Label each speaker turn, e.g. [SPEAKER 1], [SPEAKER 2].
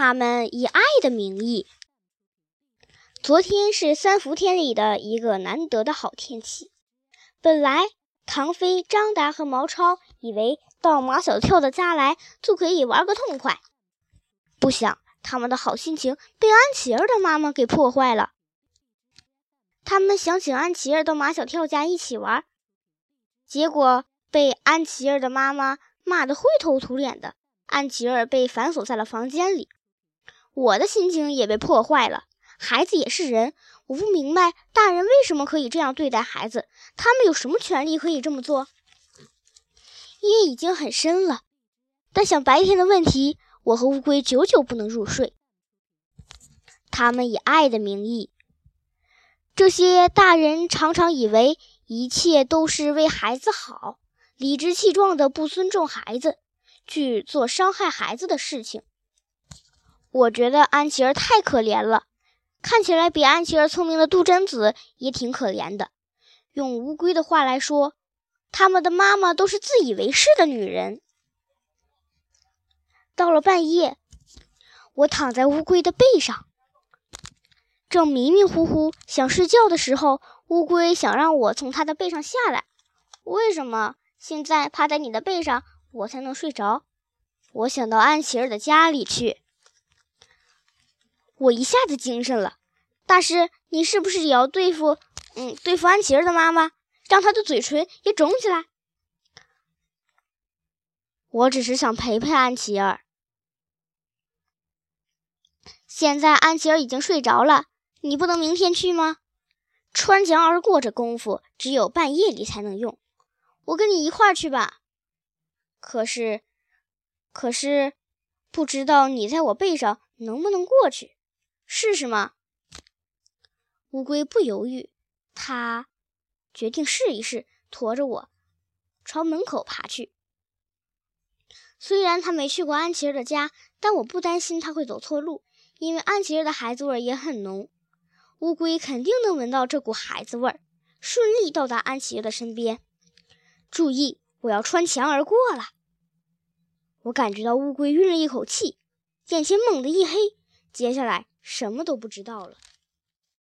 [SPEAKER 1] 他们以爱的名义。昨天是三伏天里的一个难得的好天气。本来唐飞、张达和毛超以为到马小跳的家来就可以玩个痛快，不想他们的好心情被安琪儿的妈妈给破坏了。他们想请安琪儿到马小跳家一起玩，结果被安琪儿的妈妈骂得灰头土脸的。安琪儿被反锁在了房间里，我的心情也被破坏了。孩子也是人，我不明白大人为什么可以这样对待孩子，他们有什么权利可以这么做？夜已经很深了，但想白天的问题，我和乌龟久久不能入睡。他们以爱的名义，这些大人常常以为一切都是为孩子好，理直气壮的不尊重孩子，去做伤害孩子的事情。我觉得安琪儿太可怜了。看起来比安琪儿聪明的杜真子也挺可怜的。用乌龟的话来说，他们的妈妈都是自以为是的女人。到了半夜，我躺在乌龟的背上，正迷迷糊糊想睡觉的时候，乌龟想让我从它的背上下来。为什么现在趴在你的背上我才能睡着？我想到安琪儿的家里去。我一下子精神了，大师，你是不是也要对付，嗯，对付安琪儿的妈妈，让她的嘴唇也肿起来？我只是想陪陪安琪儿。现在安琪儿已经睡着了，你不能明天去吗？穿墙而过这功夫，只有半夜里才能用。我跟你一块儿去吧。可是，可是，不知道你在我背上能不能过去。试试吗？乌龟不犹豫，它决定试一试，驮着我朝门口爬去。虽然他没去过安琪儿的家，但我不担心他会走错路，因为安琪儿的孩子味儿也很浓。乌龟肯定能闻到这股孩子味儿，顺利到达安琪儿的身边。注意，我要穿墙而过了。我感觉到乌龟运了一口气，眼前猛地一黑，接下来。什么都不知道了。